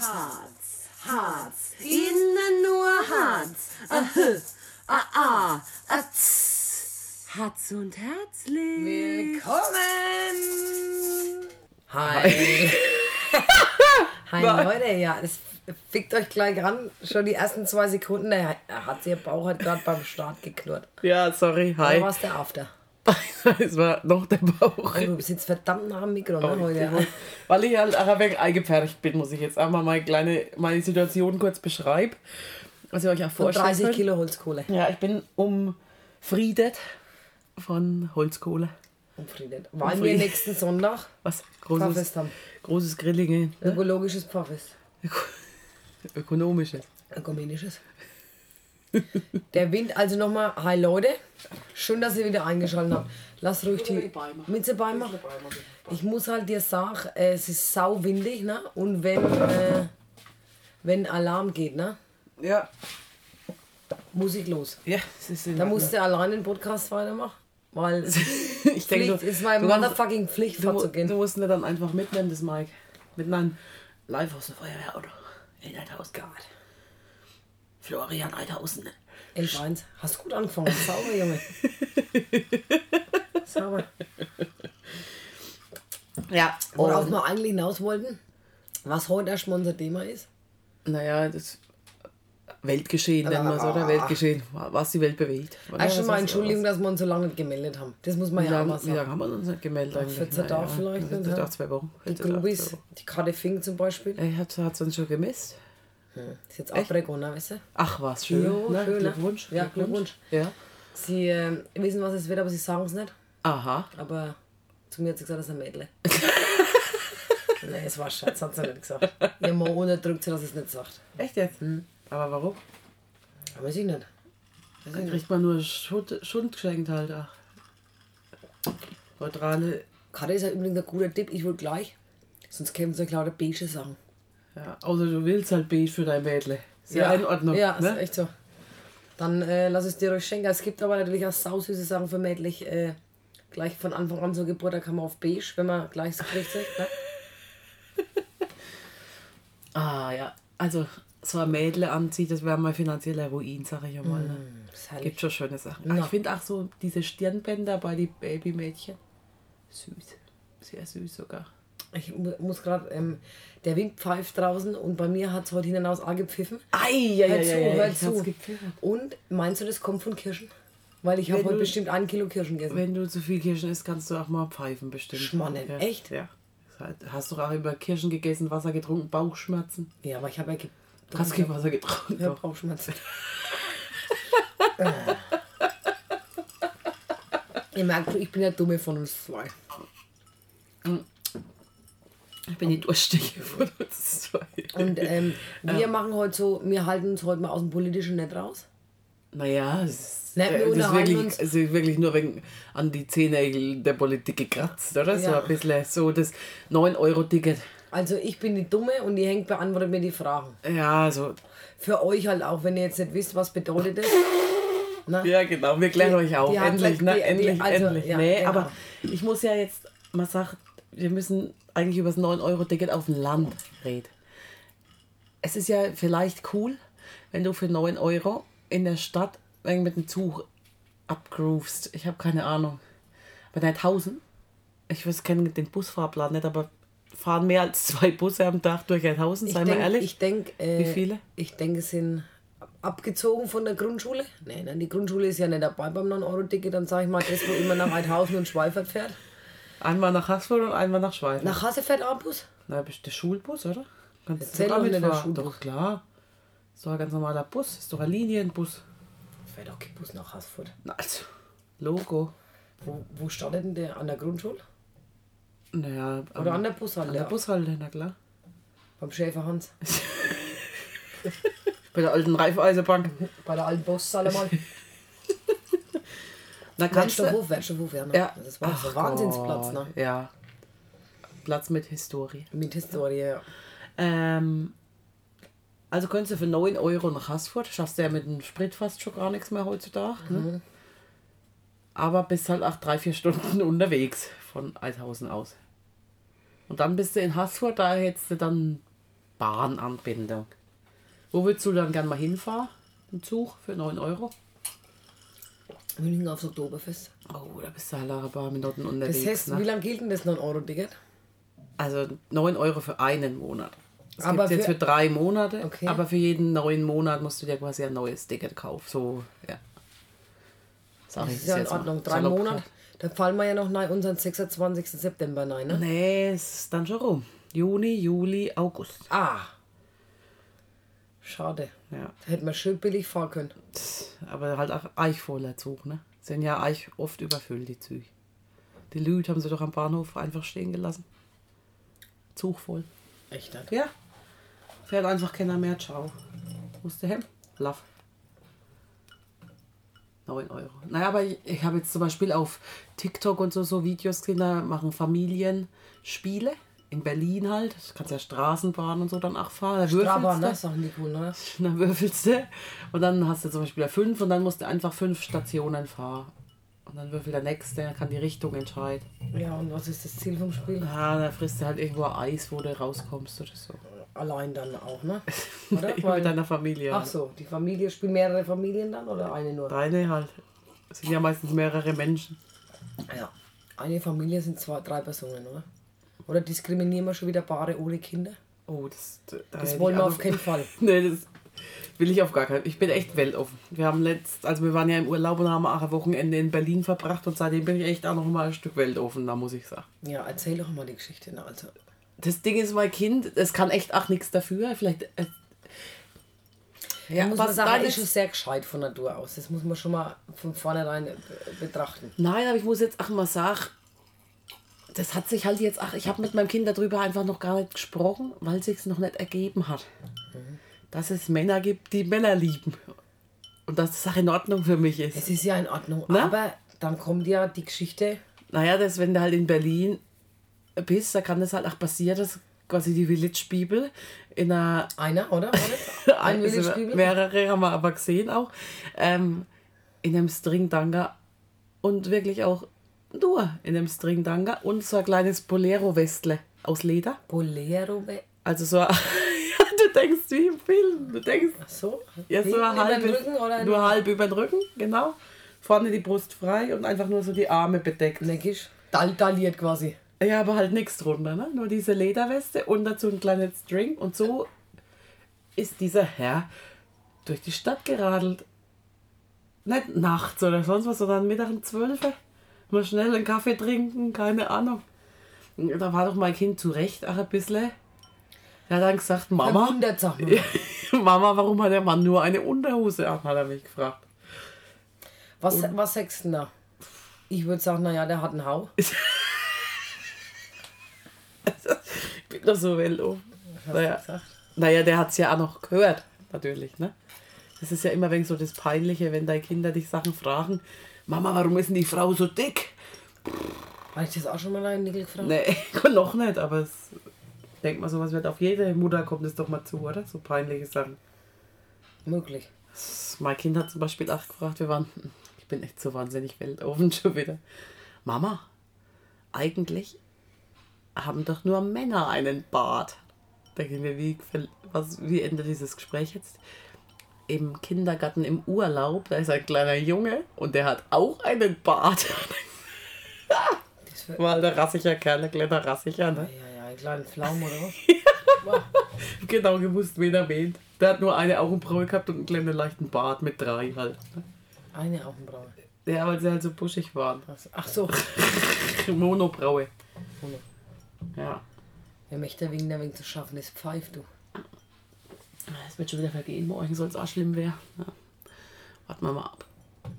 Harz, Harz, innen nur Harz. Ahö, ah, ah, ah, tss. Harz und herzlich. Willkommen! Hi. Hi Leute, ja, das fickt euch gleich ran. Schon die ersten zwei Sekunden, der hat ihr Bauch hat gerade beim Start geknurrt. Ja, sorry, hi. war es der After? es war noch der Bauch. Oh, du bist jetzt verdammt nach dem Mikro, ne, heute. Weil ich halt auch ein wenig eingepfercht bin, muss ich jetzt einmal meine kleine meine Situation kurz beschreiben. Was ihr euch auch vorstellen 30 könnt. Kilo Holzkohle. Ja, ich bin umfriedet von Holzkohle. Umfriedet. Wollen wir nächsten Sonntag Was? Pfarrfest Großes, haben? großes Grillinge. Ne? Ökologisches Pfarrfest. Ökonomisches. Ökumenisches. Der Wind, also nochmal, hi Leute. Schön, dass ihr wieder eingeschaltet habt. Lass ruhig die Mütze beimachen. Ich muss halt dir sagen, äh, es ist sau windig, ne? Und wenn, äh, wenn Alarm geht, ne? Ja. Muss ich los. Ja, es ist in Da musst du allein den Podcast weitermachen. Weil ich denke, Pflicht ist meine du, motherfucking Pflicht, du, mu- vorzugehen. du musst ihn dann einfach mitnehmen, das Mike. Mit einem live aus dem Feuerwehrauto. In 1000 Grad. Florian 1000. 11-1. Hast gut angefangen. Sauber, Junge. Sauber. Ja, Worauf wir eigentlich hinaus wollten, was heute erst mal unser Thema ist. naja, das Weltgeschehen nennen wir es, oder? Weltgeschehen, was die Welt bewegt. Erst mal Entschuldigung, dass wir uns so lange nicht gemeldet haben. Das muss man Wie ja auch mal wie sagen. lange haben wir uns nicht gemeldet eigentlich? 14 Naja, Tage vielleicht, 14 ne? Tage, zwei Wochen. Die 14 Tage, Grubis, die Karte Fing zum Beispiel. Ey, hat es uns schon gemisst? Ist jetzt Abregung, ne, weißt du? Ach was, schön. Jo, ne? schön, ne? Glückwunsch. Ja, Glückwunsch. Ja. Sie äh, wissen, was es wird, aber sie sagen es nicht. Aha. Aber zu mir hat sie gesagt, das ist ein Mädel. nee, es war Schatz, hat sie nicht gesagt. Ihr Mann unterdrückt sie, dass sie es nicht sagt. Echt jetzt? Aber warum? Weiß ich nicht. Dann kriegt man nur Schund, Schund geschenkt halt. Ach. Neutrale. Karte ist ja übrigens ein guter Tipp, ich will gleich. Sonst kämen sie lauter beige Sachen. Ja, außer du willst halt beige für dein Mädle. Ist ja, in Ordnung. Ja, ne? ist echt so. Dann äh, lass es dir ruhig schenken. Es gibt aber natürlich auch sausüße Sachen für mädlich. Äh, gleich von Anfang an zur Geburt, da kann man auf beige, wenn man gleich so kriegt. Ne? Ah ja, also so ein Mädle anzieht, das wäre mal finanzieller Ruin, sag ich einmal. Ne? Herrlich. Gibt schon schöne Sachen. Na. Ich finde auch so diese Stirnbänder bei den Babymädchen süß. Sehr süß sogar. Ich mu- muss gerade, ähm, der Wind pfeift draußen und bei mir hat es heute hinaus auch gepfiffen. Ei, ja, Hör zu, hör ich zu. hab's gepfiffen. Und meinst du, das kommt von Kirschen? Weil ich habe heute du- bestimmt ein Kilo Kirschen gegessen. Wenn du zu viel Kirschen isst, kannst du auch mal pfeifen bestimmt. Schmannen, ja. echt? Ja. Halt- Hast du auch über Kirschen gegessen, Wasser getrunken, Bauchschmerzen? Ja, aber ich habe ja ge Hast kein Wasser getrunken? ja, Bauchschmerzen. Ihr merkt, ich bin der Dumme von uns zwei. Ich bin die Durstige von uns zwei. Und ähm, wir machen heute so, wir halten uns heute mal aus dem Politischen nicht raus. Naja, es ist, Ne, wir äh, das ist, unterhalten wirklich, uns. ist wirklich nur wegen an die Zehennägel der Politik gekratzt, oder? So Ja. ein bisschen so das 9-Euro-Ticket. Also ich bin die Dumme und die Henk beantwortet mir die Fragen. Ja, so. Für euch halt auch, wenn ihr jetzt nicht wisst, was bedeutet das. Na? Ja, genau, wir klären Die- euch auf. hat endlich, gleich- ne? die- die- endlich, also, endlich. ja, nee, genau. aber ich muss ja jetzt mal sagen, wir müssen eigentlich über das 9-Euro-Ticket auf dem Land reden. Es ist ja vielleicht cool, wenn du für 9 Euro in der Stadt mit dem Zug abgroovst. Ich habe keine Ahnung. Bei der 1000, ich weiß, kenne den Busfahrplan nicht, aber fahren mehr als zwei Busse am Tag durch 1000, Ich sei mal denk- ehrlich. Ich denke, äh, Wie viele? Ich denke, es sind abgezogen von der Grundschule. Nein, nein, die Grundschule ist ja nicht dabei beim 9-Euro-Ticket. Dann sage ich mal, das, wo immer nach Eidhausen und Schweifert fährt. Einmal nach Haßfurt und einmal nach Schweiz. Nach Hasse fährt auch ein Bus. Na, bist der Schulbus, oder? Kannst Erzähl doch nicht, der? Schulbus. Doch, klar. Ist doch ein ganz normaler Bus. Ist doch ein Linienbus. Fährt auch kein Bus nach Haßfurt. Na, also, Logo. Wo, wo startet denn der? An der Grundschule? Naja, Oder an der Bushalle? an der ja. Bushalte, na klar. Beim Schäfer Hans. Bei der alten Reifeisenbank. Bei der alten Bosshalle mal. Na, kannst du... Wertstoffhof, Wertstoffhof, ja. Ne? Ja. Das war so Ach Wahnsinnsplatz, ne? Ja. Platz mit Historie. Mit Historie, ja. Ähm, also könntest du für 9 Euro nach Haßfurt, schaffst du ja mit dem Sprit fast schon gar nichts mehr heutzutage. Mhm. Ne? Aber bist halt auch drei, vier Stunden unterwegs von Eidhausen aus. Und dann bist du in Haßfurt, da hättest du dann Bahnanbindung. Wo würdest du dann gerne mal hinfahren? Im Zug für 9 Euro? München aufs Oktoberfest. Oh, da bist du halt ein paar Minuten unterwegs. Das heißt, ne? wie lange gilt denn das 9-Euro-Ticket? Also 9 Euro für einen Monat. Es Aber gibt jetzt für- drei Monate, Okay. aber für jeden neuen Monat musst du dir quasi ein neues Ticket kaufen. So, ja. Sag Das ist ja in Ordnung. Drei Monate. Da fallen wir ja noch nein, unseren 26. September rein, ne? Nee, es ist dann schon rum. Juni, Juli, August. Ah. Schade. Ja. Da hätten wir schön billig fahren können. Aber halt auch eichvoller Zug, ne? Sind ja eich oft überfüllt, die Züge. Die Lüd haben sie doch am Bahnhof einfach stehen gelassen. Zug voll. Echt nicht? Ja. Fährt einfach keiner mehr. Ciao. Musste hem. Love. 9 Euro. Naja, aber ich, ich habe jetzt zum Beispiel auf TikTok und so, so Videos gesehen, da machen Familienspiele. In Berlin halt. Du kannst ja Straßenbahn und so dann auch fahren. Da Strabahn, du. ne? Sachen die cool, oder? Dann würfelst du. Und dann hast du zum Beispiel fünf und dann musst du einfach fünf Stationen fahren. Und dann würfelt der nächste, der kann die Richtung entscheiden. Ja, und was ist das Ziel vom Spiel? Ja, da frisst du halt irgendwo Eis, wo du rauskommst oder so. Allein dann auch, ne? Oder? Mit deiner Familie. ach so, die Familie spielt mehrere Familien dann oder eine nur? Deine halt. Es sind ja meistens mehrere Menschen. Ja. Eine Familie sind zwei, drei Personen, oder? Oder diskriminieren wir schon wieder Paare ohne Kinder? Oh, das, da Das wollen wir auf keinen Fall. nee, das will ich auf gar keinen Ich bin echt weltoffen. Wir haben letzt, also wir waren ja im Urlaub und haben auch ein Wochenende in Berlin verbracht und seitdem bin ich echt auch noch mal ein Stück weltoffen, da muss ich sagen. Ja, erzähl doch mal die Geschichte. Also, Das Ding ist, mein Kind, es kann echt auch nichts dafür. Vielleicht. Äh, ja, muss man sagen, ist schon sehr gescheit von Natur aus. Das muss man schon mal von vornherein betrachten. Nein, aber ich muss jetzt auch mal sagen, das hat sich halt jetzt auch, ich habe mit meinem Kind darüber einfach noch gar nicht gesprochen, weil sich noch nicht ergeben hat. Dass es Männer gibt, die Männer lieben. Und dass das auch in Ordnung für mich ist. Es ist ja in Ordnung, Ne? aber dann kommt ja die Geschichte. Naja, das, wenn du halt in Berlin bist, da kann das halt auch passieren, dass quasi die Village Bibel in einer Einer, oder? oder? Ein also Village-Bibel? mehrere haben wir aber gesehen auch. Ähm, in einem Stringdanga und wirklich auch nur in einem Stringdanga und so ein kleines Bolero-Westle aus Leder. Bolero. be- Also so, ja, du denkst wie im Film. Du denkst, Ach so? ja, so Hinten über halb, den Rücken oder nur halb über den Rücken, genau. Vorne die Brust frei und einfach nur so die Arme bedeckt. neckisch? Dal daliert quasi. Ja, aber halt nichts drunter, ne? Nur diese Lederweste und dazu ein kleines String. Und so ist dieser Herr durch die Stadt geradelt. Nicht nachts oder sonst was, sondern Mittag um 12 Uhr. Mal schnell einen Kaffee trinken, keine Ahnung. Da war doch mein Kind zu Recht auch ein bisschen. Er hat dann gesagt, Mama. Mama, warum hat der Mann nur eine Unterhose an, hat er mich gefragt. Was, was sagst du denn da? Ich würde sagen, naja, der hat einen Hau. Ich bin doch so weltoffen. Hast Naja. Naja, der hat es ja auch noch gehört, natürlich. Ne? Das ist ja immer wegen so das Peinliche, wenn deine Kinder dich Sachen fragen. Mama, warum ist denn die Frau so dick? Habe ich das auch schon mal Nickel gefragt? Nee, noch nicht, aber es, ich denke mal, sowas wird auf jede Mutter kommt es doch mal zu, oder? So peinliche Sachen. Möglich. Mein Kind hat zum Beispiel auch gefragt, wir waren, ich bin echt so wahnsinnig weltoffen schon wieder. Mama, eigentlich haben doch nur Männer einen Bart. Denke ich mir, wie, was, wie endet dieses Gespräch jetzt? Im Kindergarten im Urlaub, da ist ein kleiner Junge und der hat auch einen Bart. Halt ein rassiger Kerl, ein kleiner rassiger, ne? ja, ja, einen kleinen Pflaumen oder was? Wow. Genau gewusst, wen er meint. Der hat nur eine Augenbraue gehabt und einen kleinen leichten Bart mit drei halt. ne? Eine Augenbraue. Ja, weil sie halt so buschig waren. Ach so. Monobraue. Ja. Wer möchte wegen der wegen zu schaffen ist, pfeift du. Es wird schon wieder vergehen. Morgen soll es auch schlimm werden. Ja. Warten wir mal ab.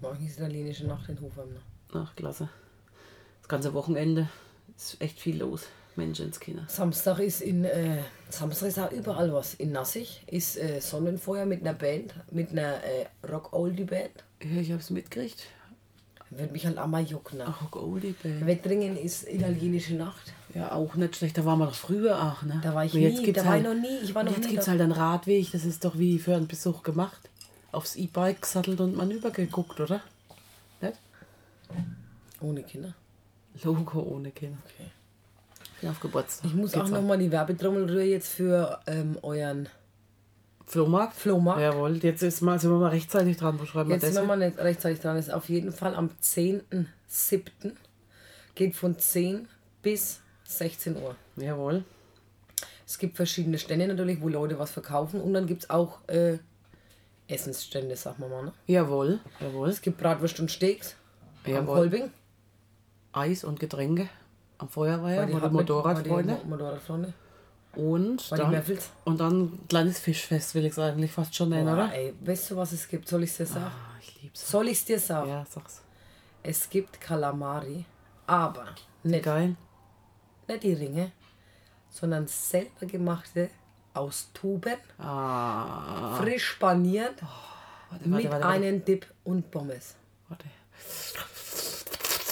Morgen ist italienische Nacht in Hofheim. Ne? Ach, klasse. Das ganze Wochenende ist echt viel los. Menschenskinder. Samstag ist in äh, Samstag ist auch überall was. In Nassig ist äh, Sonnenfeuer mit einer Band, mit einer äh, Rock-Oldie-Band. Ja, ich hab's mitgekriegt. Wird mich halt auch mal jucken. Ne? Ach, Oldie Band. Wettringen ist italienische Nacht. Ja, auch nicht schlecht. Da waren wir doch früher auch, ne? Da war ich Und jetzt nie, gibt's da war halt, ich noch nie, ich war noch jetzt gibt's da. halt einen Radweg. Das ist doch wie für einen Besuch gemacht. Aufs E-Bike gesattelt und manüber geguckt, oder? Nicht? Ohne Kinder. Logo ohne Kinder. Okay. bin auf Geburtstag. Ich muss auch Geht's nochmal die Werbetrommel rühren jetzt für ähm, euren Flohmarkt? Flohmarkt. Jawohl, jetzt ist mal, sind wir mal rechtzeitig dran. Wo schreiben Jetzt wir sind das? wir hin? mal nicht rechtzeitig dran. Ist auf jeden Fall am 10.07. Geht von 10 bis 16 Uhr. Jawohl. Es gibt verschiedene Stände natürlich, wo Leute was verkaufen. Und dann gibt es auch äh, Essensstände, sagen wir mal. Ne? Jawohl. Jawohl. Es gibt Bratwurst und Steaks am Jawohl. Kolbing. Eis und Getränke am Feuerwehr, hat mit- Motorradfreunde. Motorradfreunde. Und dann, und dann ein kleines Fischfest, will ich es eigentlich fast schon nennen, Boah, oder? ey, weißt du, was es gibt? Soll ich es dir sagen? Ah, ich lieb's. Soll ich es dir sagen? Ja, sag's. Es gibt Kalamari, aber nicht, Geil. Nicht die Ringe, sondern selber gemachte aus Tuben, Ah. frisch paniert, Warte, mit warte, warte, warte. einem Dip und Pommes. warte.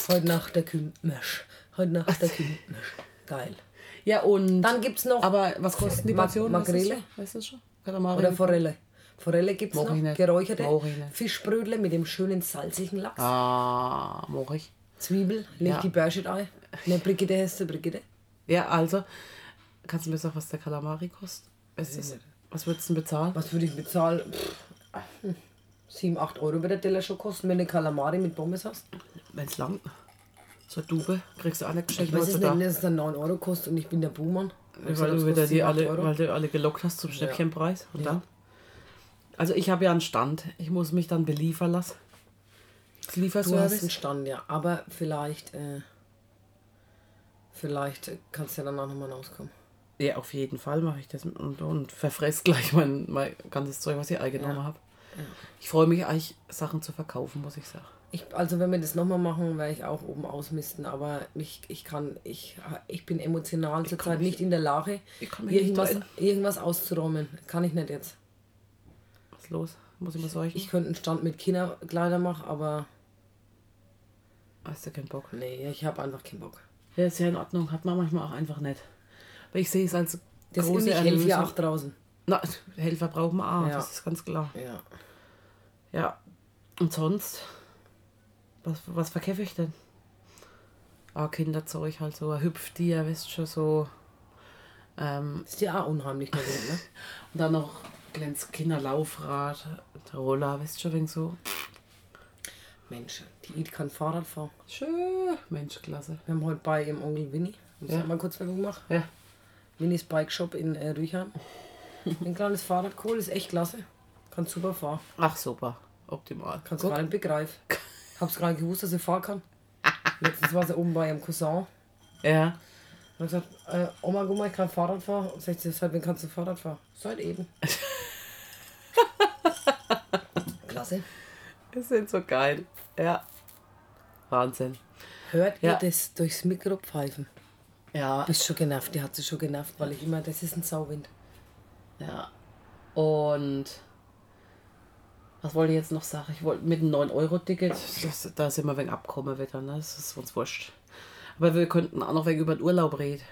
Heute Nacht der Kümmösch. Heute Nacht der Kümmösch. Geil. Ja, und. Dann gibt es noch aber was kosten die Portionen? Makrele? schon? Weißt du schon? Oder Forelle. Forelle gibt es noch, ich nicht. geräucherte. Fischbrötle mit dem schönen salzigen Lachs. Ah, mach ich. Zwiebel, leg Ja. die Bärschit ein. Ne, Brigitte du, Brigitte. Ja, also. Kannst du mir sagen, was der Kalamari kostet? Was, ist was würdest du denn bezahlen? Was würde ich bezahlen? Pff, hm, 7, 8 Euro wird der Teller schon kosten, wenn du Kalamari mit Pommes hast. Wenn's lang. So eine Dube kriegst du auch nicht Ich geschenkt weiß es nicht, dass es dann 9 Euro kostet und ich bin der Buhmann. Ich Weil sag, du, wieder die 7, 8 alle, Euro. weil du alle gelockt hast zum Schnäppchenpreis. Und dann? Also ich habe ja einen Stand. Ich muss mich dann beliefern lassen. Das Du hast einen Lieferservice. Stand, ja. Aber vielleicht, äh, vielleicht kannst du ja dann auch nochmal rauskommen. Ja, auf jeden Fall mache ich das und, und verfress gleich mein, mein ganzes Zeug, was ich eingenommen habe. Ich freue mich eigentlich, Sachen zu verkaufen, muss ich sagen. Ich, also wenn wir das nochmal machen, werde ich auch oben ausmisten, aber ich, ich kann, ich, ich bin emotional zurzeit nicht in der Lage, ich irgendwas, irgendwas auszuräumen. Kann ich nicht jetzt. Was ist los? Muss ich mal sagen? Ich könnte einen Stand mit Kinderkleider machen, aber Hast du keinen Bock? nee, ich habe einfach keinen Bock. Ja, ist ja in Ordnung. Hat man manchmal auch einfach nicht. Aber ich sehe es als Das ist große nicht Erlösung. Jahre auch draußen. Na, Helfer brauchen wir auch, Ja. das ist ganz klar. Ja. Ja. Und sonst? Was, was verkäfe ich denn? Ah, Kinderzeug halt so, ein Hüpftier, weißt du schon, so. Ähm, Ist ja auch unheimlich gewesen, ne? und dann noch kleines Kinderlaufrad, Roller, weißt schon, wegen so. Mensch, die Eid kann Fahrrad fahren. Schön. Mensch, klasse. Wir haben heute bei ihrem Onkel Winnie, muss Ja. ich mal kurz Werbung machen, Ja. Winnies Bike Shop in äh, Rüchheim. Ein kleines Fahrrad geholt, ist echt klasse. Kann super fahren. Ach, super. Optimal. Kannst gar nicht begreifen. Hab's gar nicht gewusst, dass ich fahren kann. Letztens war sie oben bei ihrem Cousin. Ja. Und hat gesagt, äh, Oma, guck mal, ich kann Fahrrad fahren. Und sagt sie, seit wann kannst du Fahrrad fahren? Seit eben. Klasse. Die sind so geil. Ja. Wahnsinn. Hört ihr Ja. das durchs Mikro pfeifen? Ja. Bist schon genervt, die hat sich schon genervt, weil ich immer, das ist ein Sauwind. Ja. Und was wollte ich jetzt noch sagen? Ich wollte mit einem 9-Euro-Ticket, das- da sind wir wegen Abkommen wieder, ne? Das ist uns wurscht. Aber wir könnten auch noch wegen über den Urlaub reden.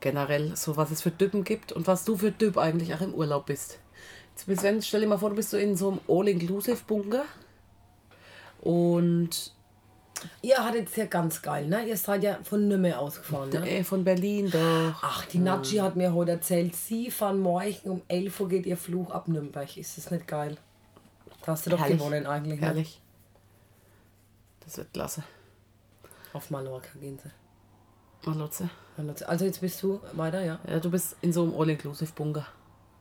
Generell, so was es für Typen gibt und was du für Typ eigentlich auch im Urlaub bist. Wenn, stell dir mal vor, du bist so in so einem All-Inclusive-Bunker und Ihr hattet es ja ganz geil, ne? Ihr seid ja von Nürnberg ausgefahren, ne? äh, von Berlin doch. Ach, die Natschi hat mir heute erzählt, sie fahren morgen um 11 Uhr geht ihr Flug ab Nürnberg. Ist das nicht geil? Da hast du doch Herrlich. gewonnen eigentlich, ne? Herrlich. Das wird klasse. Auf Mallorca gehen sie. Malotze. Also jetzt bist du weiter, ja? Ja, du bist in so einem All-Inclusive-Bunker.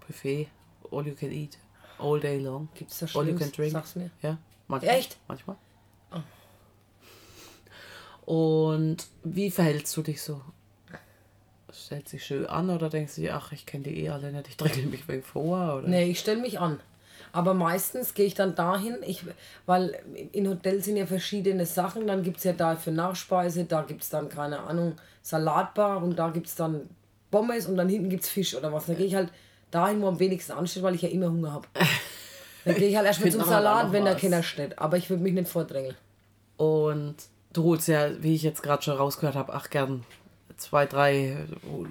Buffet, all you can eat, all day long. Gibt's da All you can drink. Sag's mir. Ja, manchmal. Echt? Manchmal. Und wie verhältst du dich so? Stellt sich schön an oder denkst du dir, ach, ich kenne die eh alle nicht, ich dränge mich wegen vor? Oder? Nee, ich stelle mich an. Aber meistens gehe ich dann dahin, ich, weil in Hotels sind ja verschiedene Sachen. Dann gibt es ja da für Nachspeise, da gibt es dann, keine Ahnung, Salatbar und da gibt es dann Pommes und dann hinten gibt es Fisch oder was. Dann gehe ich halt dahin, wo am wenigsten ansteht, weil ich ja immer Hunger habe. Dann gehe ich halt erstmal zum halt Salat, wenn was. keiner steht. Aber ich würde mich nicht vordrängeln. Und du holst ja, wie ich jetzt gerade schon rausgehört habe, ach gern zwei, drei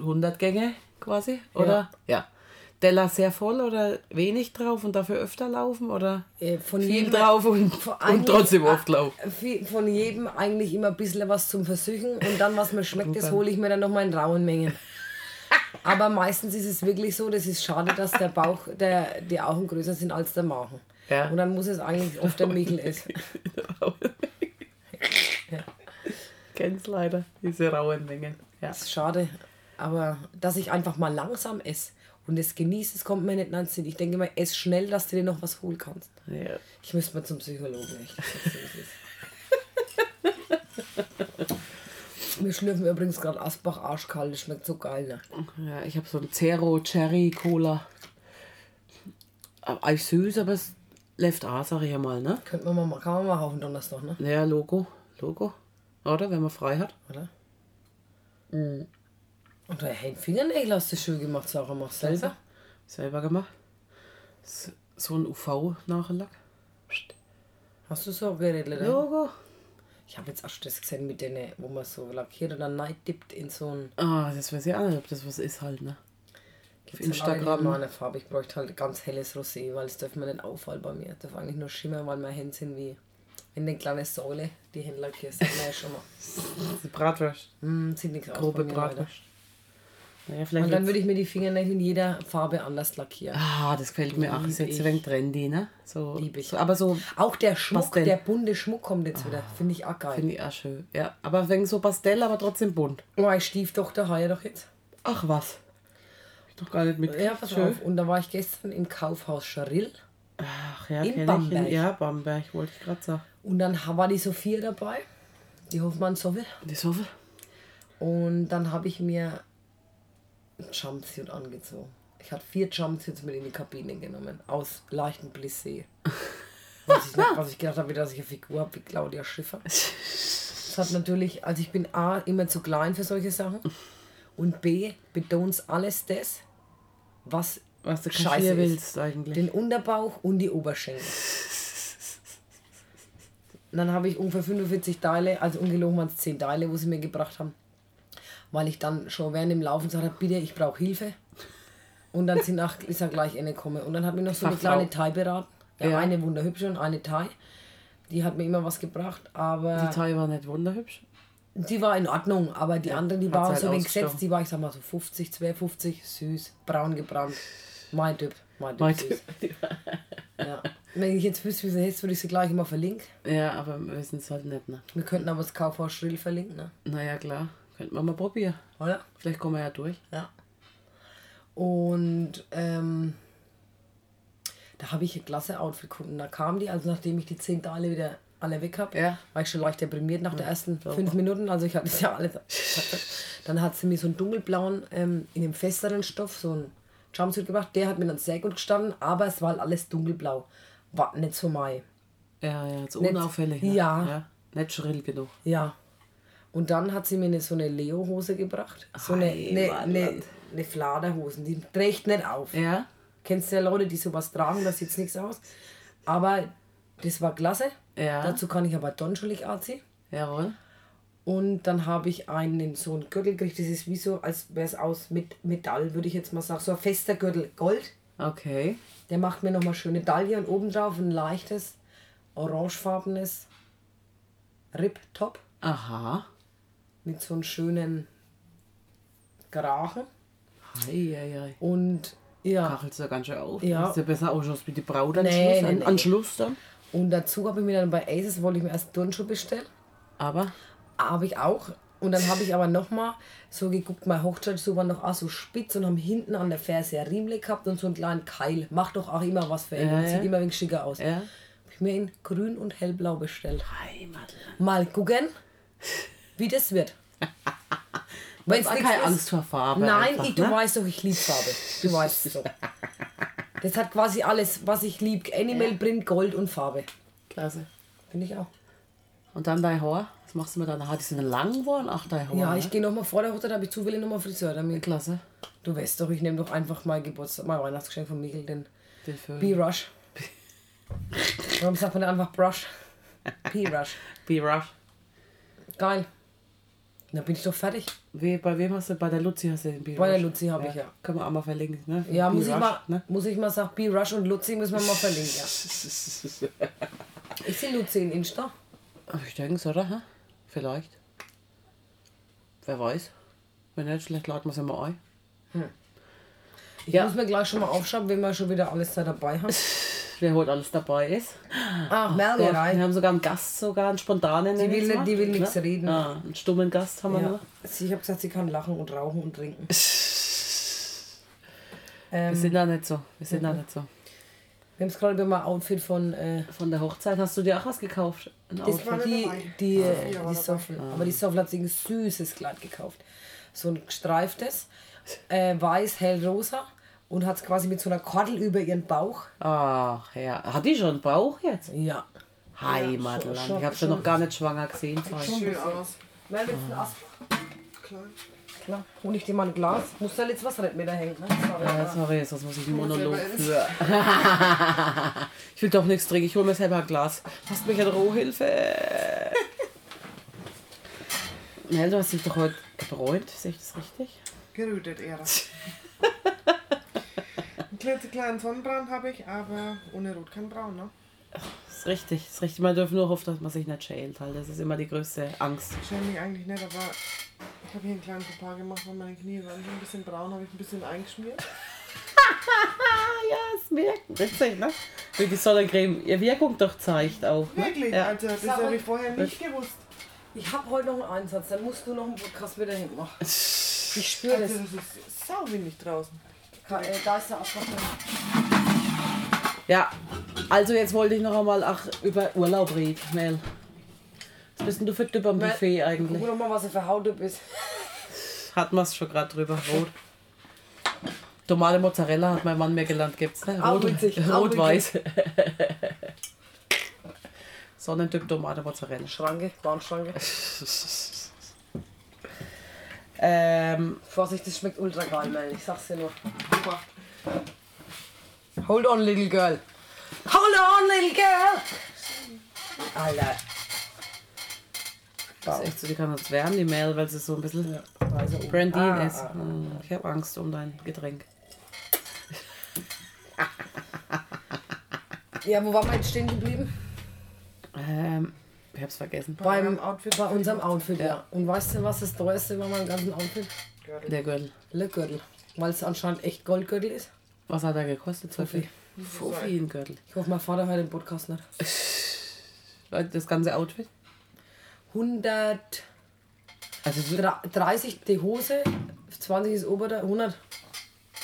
hundert Gänge quasi, oder? Ja. Della sehr voll oder wenig drauf und dafür öfter laufen oder Äh, von viel jedem- drauf und, und trotzdem oft laufen? Von jedem eigentlich immer ein bisschen was zum Versüchen und dann, was mir schmeckt, das hole ich mir dann nochmal in rauen Mengen. Aber meistens ist es wirklich so, das ist schade, dass der Bauch, der, die Augen größer sind als der Magen. Ja. Und dann muss es eigentlich oft der Michel essen. Kenn's leider, diese rauen Mengen. Ja. Das ist schade. Aber dass ich einfach mal langsam esse und es genieße, es kommt mir nicht in den Sinn. Ich denke immer, ess schnell, dass du dir noch was holen kannst. Ja. Ich müsste mal zum Psychologen. echt. Ich sag's dir, wie es ist. Wir schlürfen übrigens gerade Asbach arschkalt. Das schmeckt so geil. Ne? Ja, ich habe so ein Zero Cherry Cola. Eigentlich süß, aber es läuft auch, sag ich ja mal, ne? Könnte man mal, kann man mal auf Donnerstag, ne? Ja, Logo. Logo. Oder? Wenn man frei hat. Oder? Und der hey, Fingernägel hast du schön gemacht, Sarah. Machst du selber? Selber gemacht. So ein UV-Nagellack. Hast du so geredet? oder? Logo. Ich habe jetzt auch schon das gesehen mit denen, wo man so lackiert und dann dippt in so ein. Ah, das weiß ich auch nicht, ob das was ist halt, ne? Auf Instagram. Meine Farbe. Ich bräuchte halt ganz helles Rosé, weil es darf mir nicht auffallen bei mir. Es darf eigentlich nur schimmern, weil meine Hände sind wie in eine kleine Säule, die Hände lackierst. Das ja schon mal. Die Bratwurst. Mm, sieht nichts aus. Grobe leider. Naja, Und dann würde ich mir die Fingernägel in jeder Farbe anders lackieren. Ah, das gefällt mir auch. Das ist jetzt ein wenig trendy, ne? So, Lieb ich. So, aber so Auch der Schmuck, Pastell. der bunte Schmuck kommt jetzt wieder. Finde ich auch geil. finde ich auch schön. Ja, aber wenig so Pastell, aber trotzdem bunt. Meine Stieftochter hat ja doch jetzt. Ach was. Hab ich doch gar nicht mit. Ja, pass Schön. auf. Und da war ich gestern im Kaufhaus Scharill. Ach ja, In kenn ich. Bamberg. Ja, Bamberg, wollte ich gerade sagen. Und dann war die Sophia dabei, die Hofmann Sovel. Die Soffel? Und dann habe ich mir Jumpsuit angezogen. Ich hatte vier Jumpsuits mit in die Kabine genommen, aus leichtem Plissé. Was ich, nicht, was ich gedacht habe, dass ich eine Figur habe wie Claudia Schiffer. Das hat natürlich, also ich bin A, immer zu klein für solche Sachen. Und B, betont alles das, was Was du Scheiße kaschieren ist. willst eigentlich. den Unterbauch und die Oberschenkel. Und dann habe ich ungefähr 45 Teile, also ungelogen waren es 10 Teile, wo sie mir gebracht haben. Weil ich dann schon während dem Laufen gesagt habe, bitte, ich brauche Hilfe. Und dann sind nach, ist er gleich eine gekommen. Und dann hat mir noch so eine kleine Thai beraten. Ja, Ja. Eine wunderhübsche und eine Thai. Die hat mir immer was gebracht, aber Die Thai war nicht wunderhübsch. die war in Ordnung, aber die andere, die war halt so gesetzt, die war, ich sag mal so 50, 52, süß, braun gebrannt. Mein Typ, mein Typ. Mein süß. Ja. Wenn ich jetzt wüsste, wie sie heißt, würde ich sie gleich immer verlinken. Ja, aber wir wissen es halt nicht, ne? Wir könnten aber das Kaufhaus Schrill verlinken, ne? Naja, klar. Könnten wir mal probieren. Oder? Vielleicht kommen wir ja durch. Ja. Und ähm, da habe ich ein klasse Outfit gefunden. Da kam die, also nachdem ich die zehn Teile wieder alle weg habe, Ja. war ich schon leicht deprimiert nach der ersten super. fünf Minuten. Also ich hatte es ja alles. Dann hat sie mir so einen dunkelblauen, ähm, in einem festeren Stoff, so einen Jumpsuit gemacht. Der hat mir dann sehr gut gestanden, aber es war halt alles dunkelblau. War nicht so mein. Ja, ja, Nicht- unauffällig. Ne? Ja. ja. Nicht schrill genug. Ja. Und dann hat sie mir eine, so eine Leo-Hose gebracht. So eine, eine, eine, eine Fladerhosen. Die trägt nicht auf. Ja? Kennst du ja Leute, die sowas tragen, da sieht nichts aus. Aber das war klasse. Ja. Dazu kann ich aber Donschulig anziehen. Jawohl. Und dann habe ich einen so einen Gürtel gekriegt, das ist wie so, als wäre es aus mit Metall, würde ich jetzt mal sagen. So ein fester Gürtel, Gold. Okay. Der macht mir nochmal schöne Taille und obendrauf ein leichtes, orangefarbenes Rip-Top Aha. Mit so einem schönen Grachen. Eieiei. Und ja, Kachelst du ganz schön auf. Ja. Ist ja besser ausschaust wie die Braut am Nee, Schluss. nee, An, nee. an Schluss dann. und dazu habe ich mir dann bei Aces, wollte ich mir erst Turnschuhe bestellen. Aber Habe ich auch. Und dann habe ich aber nochmal so geguckt, mein Hochzeitsschuh war noch auch so spitz und haben hinten an der Ferse ein Riemle gehabt und so einen kleinen Keil. Macht doch auch immer was für ihn. Ja, Sieht ja. immer ein wenig schicker aus. Ja. Habe ich mir in grün und hellblau bestellt. Heimatland. Mal gucken, wie das wird. Wenn War keine Angst vor Farbe. Nein, einfach, ich, du ne? weißt doch, ich liebe Farbe. Du weißt es so. Das hat quasi alles, was ich liebe. Animal Print, Gold und Farbe. Klasse. Finde ich auch. Und dann dein Haar. Was machst du mit deiner Haar? Die sind lang geworden? Ach, dein Haar. Ja, ne? ich gehe nochmal vor der Hochzeit, habe ich zufällig nochmal Friseur damit. Klasse. Du weißt doch, ich nehme doch einfach mein Geburtstag, mein Weihnachtsgeschenk von Mikkel, den Den. B-Rush. Warum sagt man einfach Brush? P-Rush. B-Rush. Geil. Da bin ich doch fertig. Wie, bei wem hast du? Bei der Luzi hast du den Bei der Luzi habe ich ja. Können wir auch mal verlinken, ne? Ja, muss ich, B-Rush, mal, Ne? muss ich mal sagen, B-Rush und Luzi müssen wir mal verlinken. Ja. Ich sehe Luzi in Insta. Ich denke es, oder? hä? Vielleicht. Wer weiß. Wenn nicht, vielleicht laden wir sie mal ein. Ich Ja. muss mir gleich schon mal aufschreiben, wenn wir schon wieder alles da dabei haben. Wer heute alles dabei ist. Ach, Ja, ja, wir rein. haben sogar einen Gast, sogar einen spontanen. Die will die will ne? nichts reden. Ah, einen stummen Gast haben wir Ja. nur. Ich habe gesagt, sie kann lachen und rauchen und trinken. Wir Ähm, sind da nicht so. Wir sind da nicht so. wir haben es gerade über mein Outfit von äh, Von der Hochzeit hast du dir auch was gekauft? Ein das Outfit? war die, die, Ah, äh, die dabei. Soffel. Aber die Soffel hat sich ein süßes Kleid gekauft. So ein gestreiftes, äh, weiß, hellrosa und hat es quasi mit so einer Kordel über ihren Bauch. Ach ja. Hat die schon einen Bauch jetzt? Ja. Heimatland. schon- ich habe sie noch gar nicht schwanger gesehen. Schön aus. Mel, willst du einen Ast? Klar. Klar. Hol ich dir mal ein Glas. Muss da jetzt Wasser nicht mehr da hängen. Ne? Sorry. Ja, sorry, sonst muss ich einen Monolog für. ich will doch nichts trinken. Ich hole mir selber ein Glas. Hast mich an Rohhilfe? Nell, du hast dich doch heute gebräunt. Sehe ich das richtig? Gerührt eher. Einen klitzekleinen Sonnenbrand habe ich, aber ohne Rot kein Braun, ne? Das ist richtig. Ist richtig. Man darf nur hoffen, dass man sich nicht schält. Halt. Das ist immer die größte Angst. Ich schäme mich eigentlich nicht, aber ich habe hier einen kleinen Fauxpas gemacht, weil meine Knie waren ein bisschen braun, habe ich ein bisschen eingeschmiert. Ja, es wirkt. Witzig, ne? Wie die Sonnencreme ihr Wirkung doch zeigt auch. Ne? Wirklich? Ja. Also, das habe ich vorher nicht gewusst. Ich habe heute noch einen Einsatz. Dann musst du noch einen Podcast wieder hinmachen. Ich spüre das. Also, das ist sauwindig draußen. Äh, Da ist der Abwasser. Ja, also jetzt wollte ich noch einmal ach, über Urlaub reden, Mel. Was bist denn du für Typ am Buffet eigentlich? Guck doch mal, was er für Haut du bist. Hatten wir es schon gerade drüber, rot. Tomate Mozzarella hat mein Mann mir gelernt, gibt's, ne? Rot, Rot-Weiß. Sonnentyp Tomate Mozzarella. Schranke, Bahnschranke. Ähm, Vorsicht, das schmeckt ultra geil, Mel. Ich sag's dir nur. Hold on, little girl. Hold on, little girl. Alter. das ist echt so, die kann uns wärmen, die Mel, weil sie so ein bisschen Also, Brandine ah, ist. ah. Hm, Ich habe Angst um dein Getränk. Ja, wo waren wir jetzt stehen geblieben? Ähm, ich hab's vergessen. Beim eurem Outfit Bei unserem Outfit, ja. Und weißt du, was das teuerste war beim ganzen Outfit? Der Gürtel. Le Gürtel. Weil es anscheinend echt Goldgürtel ist. Was hat er gekostet? Fuffi. Fuffi ein Gürtel. Ich hoffe, mein Vater hört den Podcast nicht. Das ganze Outfit? 130 Also so- die Hose, 20 ist Oberteil, 100.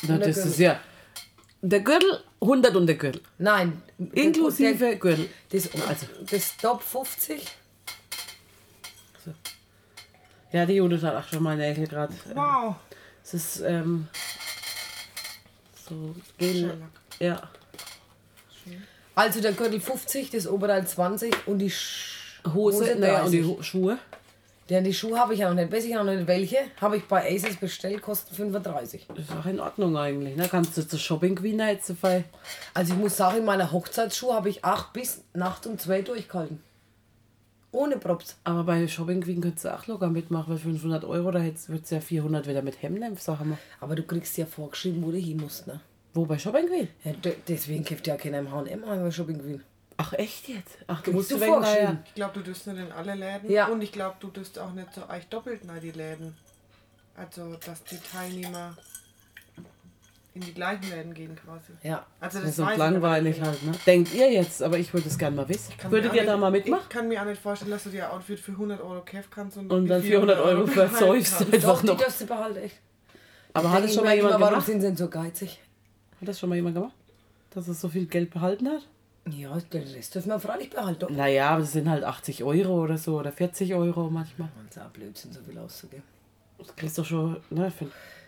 Na, das Gürtel. ist ja. Der Gürtel, 100 und der Gürtel. Nein. Inklusive Der, Gürtel. das, Also. das Top 50. Ja, die Judith hat auch schon mal Nägel gerade. Wow. Es ist ähm, so Gel. Schellack. Ja. Also der Gürtel 50, das Oberteil 20 und die Sch Hose, naja, und die Ho Schuhe. Ja, die Schuhe habe ich ja noch nicht. Weiß ich auch noch nicht welche. Habe ich bei Aces bestellt, kosten 35. Das ist auch in Ordnung eigentlich. Ne? Kannst du zur Shopping Queen jetzt so viel. Also ich muss sagen, in meiner Hochzeitsschuhe habe ich acht bis Nacht um zwei durchgehalten. Ohne Props. Aber bei Shopping Queen könntest du auch locker mitmachen, weil 500 Euro, da wird es ja 400 wieder mit Hemd nehmen, sagen wir. Aber du kriegst ja vorgeschrieben, wo du hin musst. Ne? Wo bei Shopping Queen? Ja, de- deswegen kauft ja keiner im H&M ein bei Shopping Queen. Ach, echt jetzt? Ach, du musst du wegen vorgeschrieben. naja. Ich glaube, du tust nicht in alle Läden. Ja. Und ich glaube, du tust auch nicht so euch doppelt nach die Läden. Also, dass die Teilnehmer in die gleichen Läden gehen quasi. Ja. Also Das das ist so langweilig halt, ne? Denkt ihr jetzt, aber ich würde es gerne mal wissen. Würdet ihr da mal mitmachen? Ich kann mir auch nicht vorstellen, dass du dir ein Outfit für 100 Euro kaufen kannst und, Und dann 400 Euro versäufst. kannst. Einfach Doch, die noch. darfst du behalten, echt. Aber hat das schon mal jemand immer, Warum gemacht? sind sie denn so geizig? Hat das schon mal jemand gemacht? Dass es so viel Geld behalten hat? Ja, den Rest dürfen wir freilich behalten. Naja, aber das sind halt 80 Euro oder so oder 40 Euro manchmal. Man ist auch Blödsinn, so viel auszugeben. Das kriegst du schon, ne? Für,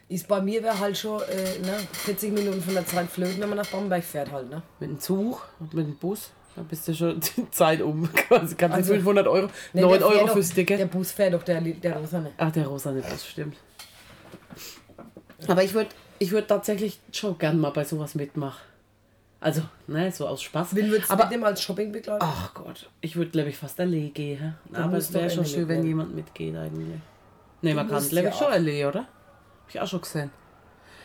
Ist bei mir wäre halt schon äh, ne, 40 Minuten von der Zeit flöten, wenn man nach Bamberg fährt halt. Ne? mit dem Zug und mit dem Bus. Da bist du schon die Zeit um. Quasi kannst du Also- 500 Euro, Nee, 9 der fährt Euro doch- fürs Ticket. Der Bus fährt doch, der, der Rosane. Ach, der rosane Bus, stimmt. Aber ich würde ich würd tatsächlich schon gern mal bei sowas mitmachen. Also, ne, so aus Spaß. Wen würdest du Aber mit dem als Shopping begleiten? Ach Gott, ich würde glaube ich fast alleine gehen. Aber es du wäre schon schön, wenn jemand mitgeht eigentlich. Nee, man Du kann glaube ich schon erleben, oder? Hab ich auch schon gesehen.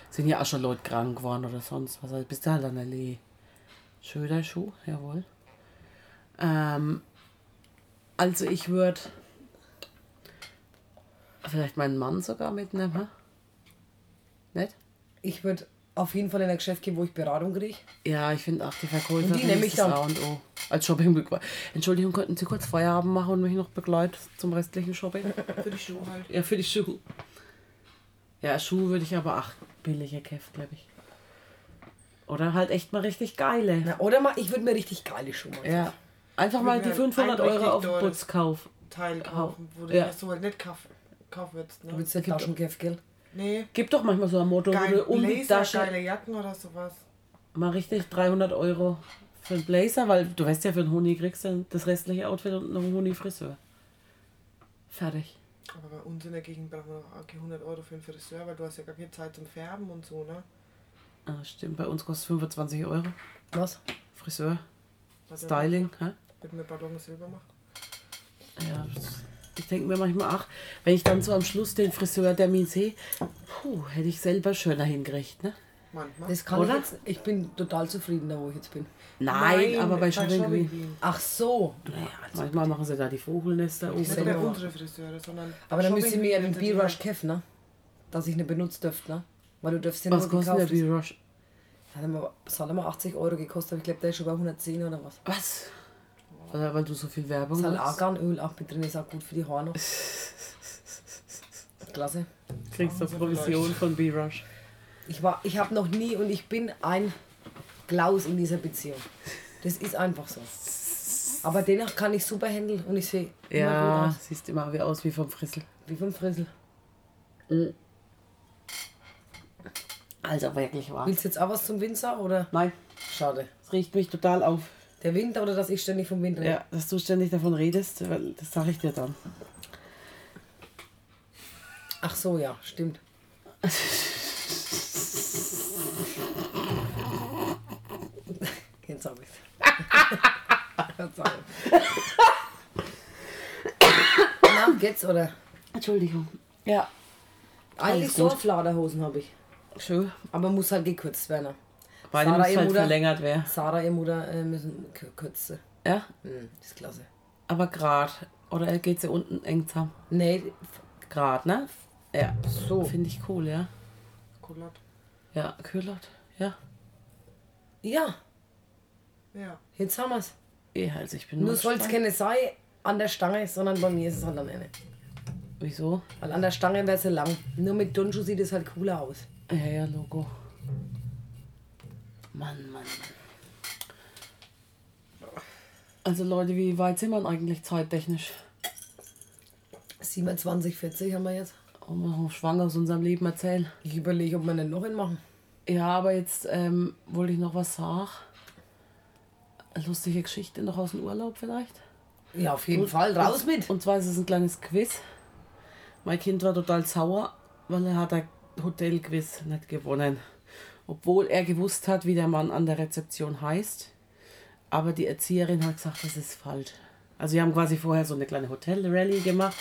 Sind ja auch schon Leute krank geworden oder sonst was. Also bist du halt an der Lee. Schöner Schuh, jawohl. Ähm, also ich würde vielleicht meinen Mann sogar mitnehmen. hä? Nicht? Ich würde auf jeden Fall in ein Geschäft gehen, wo ich Beratung kriege. Ja, ich finde auch die Verkäuferin Und die nehme ich dann. A und O. Als shopping Entschuldigung, könnten Sie kurz Feierabend machen und mich noch begleiten zum restlichen Shopping? Für die Schuhe halt. Ja, für die Schuhe. Ja, Schuhe würde ich aber auch billige kaufen, glaube ich. Oder halt echt mal richtig geile. Ja, oder mal, ich würde mir richtig geile Schuhe machen. Ja. Einfach mal die mir 500 ein Euro auf den Putz kaufen. Teil kaufen, wo du Ja. das so halt nicht kaufen, kaufen würdest. Du Ne? willst ja Taschengeld, gell? Nee, Gibt doch manchmal so ein Motto, wo geil du um die Blazer, Tasche geile Jacken oder sowas. mal richtig 300 Euro für einen Blazer, weil du weißt ja, für einen Huni kriegst du das restliche Outfit und noch einen Huni-Friseur. Fertig. Aber bei uns in der Gegend brauchen wir noch auch keine 100 Euro für einen Friseur, weil du hast ja gar keine Zeit zum Färben und so, ne? Ah, stimmt, bei uns kostet 25 Euro. Was? Friseur, Also, Styling, hä? Mit mir Ballon Silber macht. Ja, ich denke mir manchmal, ach, wenn ich dann so am Schluss den Friseurtermin sehe, puh, hätte ich selber schöner hingekriegt, ne? Manchmal. Das kann Oder? ich jetzt. Ich bin total zufrieden da, wo ich jetzt bin. Nein, aber bei Shopping Shopping Queen. Queen. Ach so. Naja, manchmal machen sie da die Vogelnester oben. Nicht bei Selber. unsere Friseure, sondern. Aber dann Shopping müsst ihr mir ja den B-Rush kaufen, ne? Dass ich nicht benutzt dürfte, ne? Weil du dürfst den Was kostet der. B-Rush? Das hat mal 80 Euro gekostet, aber ich glaube, der ist schon bei 110 oder was. Was? Oder weil du so viel Werbung machst? Arganöl auch mit drin, ist auch gut für die Haare noch. Klasse. Kriegst du Provision von B-Rush. Ich, war- ich habe noch nie und ich bin ein Klaus in dieser Beziehung. Das ist einfach so. Aber dennoch kann ich super handeln und ich sehe immer Ja, gut aus. siehst immer wie aus wie vom Frissel. Wie vom Frissel. Also wirklich wahr. Willst du jetzt auch was zum Winzer oder? Nein, Schade. es riecht mich total auf. Der Winter oder dass ich ständig vom Winter rede? Ja, dass du ständig davon redest, weil das sage ich dir dann. Ach so, ja, stimmt. Jetzt hab ich's. Ich's. Na, geht's oder? Entschuldigung. Ja, Eigentlich Alles so. Fladerhosen habe ich. schön. Aber muss halt gekürzt werden. Beide Sarah, muss halt Mutter- verlängert werden. Sarah, ihr Mutter äh, müssen kür- kürzen. Ja, Hm, das ist klasse. aber grad. Oder geht sie unten eng zusammen? Nee, Grad, ne? Ja. so. Finde ich cool, ja. Kullert. Ja, Kühlert. Ja. Ja, Ja. jetzt haben wir's. Eh, also ich bin Nur soll es keine sein an der Stange, sondern bei mir ist es halt am Ende. Wieso? Weil an der Stange wäre sie lang. Nur mit Donschuh sieht es halt cooler aus. Ja, ja, Logo. Mann, Mann, Mann. Also Leute, wie weit sind wir eigentlich zeittechnisch? 27, 40 haben wir jetzt. Und wir haben schwanger aus unserem Leben erzählen. Ich überlege, ob wir nicht noch einen machen. Ja, aber jetzt ähm, wollte ich noch was sagen. Lustige Geschichte noch aus dem Urlaub vielleicht. Ja, auf jeden Fall. Raus mit. Und zwar ist es ein kleines Quiz. Mein Kind war total sauer, weil er hat ein Hotelquiz nicht gewonnen. Obwohl er gewusst hat, wie der Mann an der Rezeption heißt. Aber die Erzieherin hat gesagt, das ist falsch. Also wir haben quasi vorher so eine kleine Hotel-Rallye gemacht.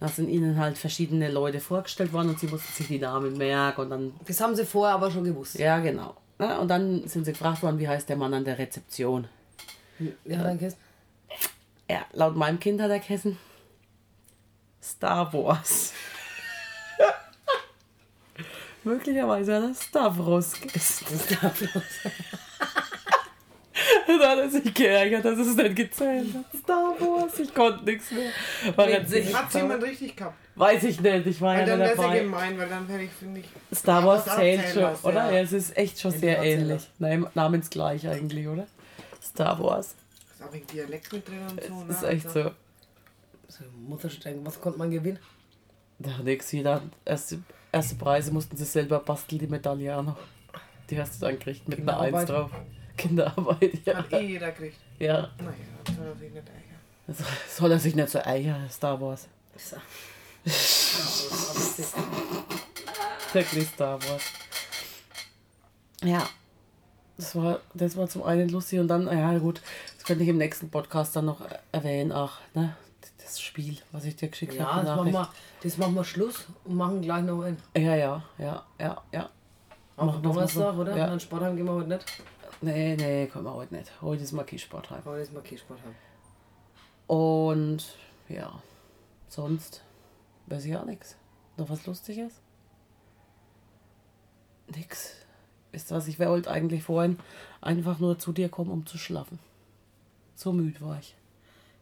Da sind ihnen halt verschiedene Leute vorgestellt worden und sie mussten sich die Namen merken und dann Das haben sie vorher aber schon gewusst. ja, genau. Na, und dann sind sie gefragt worden, wie heißt der Mann an der Rezeption. Ja, danke. Ja, laut meinem Kind hat er gehessen Star Wars. Möglicherweise hat er Stavros gegessen. Und dann hat er sich geärgert, dass es nicht gezählt hat. Star Wars, ich konnte nichts mehr. War er Hat sauer. jemand richtig gehabt? Weiß ich nicht, ich war Weil ja dann nicht wäre es ja dabei. gemein, weil dann ich, finde ich. Star Wars was zählt schon, lassen, oder? ja. Ja, es ist echt schon Ja, sehr ähnlich. Nein, namensgleich eigentlich, oder? Star Wars. Ist auch wegen Dialekt mit drin und so, ne? Ist echt Also, so. So, Mutterstein, was konnte man gewinnen? Ja, nix, jeder. Erste, erste Preise mussten sie selber basteln, die Medaille auch noch. Die hast du dann gekriegt mit einer Eins drauf. Kinderarbeit, ja. Hat eh jeder gekriegt. Ja. Naja, das soll er sich nicht. Das soll er sich nicht so ärgern, Star Wars. So. Wirklich Star Wars. Ja. Das war, das war zum einen lustig und dann, ja gut, das könnte ich im nächsten Podcast dann noch erwähnen, ach, ne? das Spiel, was ich dir geschickt Ja, habe. das machen, Nachricht. wir, das machen wir Schluss und machen gleich noch einen. Ja, ja, ja, ja, ja. Am Machen wir so. Donnerstag, oder? Ja. An Sportheim gehen wir heute nicht. Nee, nee, können wir heute nicht. Heute ist Marquis-Sportheim. Aber das ist mal kein Sportheim. Und ja, sonst weiß ich auch nichts. Noch was Lustiges? Nix. Ist was, ich wollte eigentlich vorhin einfach nur zu dir kommen, um zu schlafen. So müde war ich.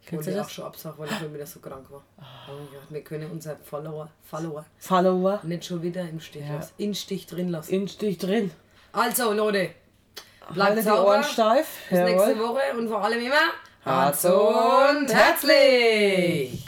Ich Kennst wollte auch schon absagen, weil ich schon wieder so krank war. Ich dachte, wir können unsere Follower, Follower Follower. nicht schon wieder im Stich Ja. lassen. In Stich drin lassen. Instich drin. Also Leute, bleibt die. Ohren steif. Bis Jawohl. nächste Woche und vor allem immer Herz und herzlich!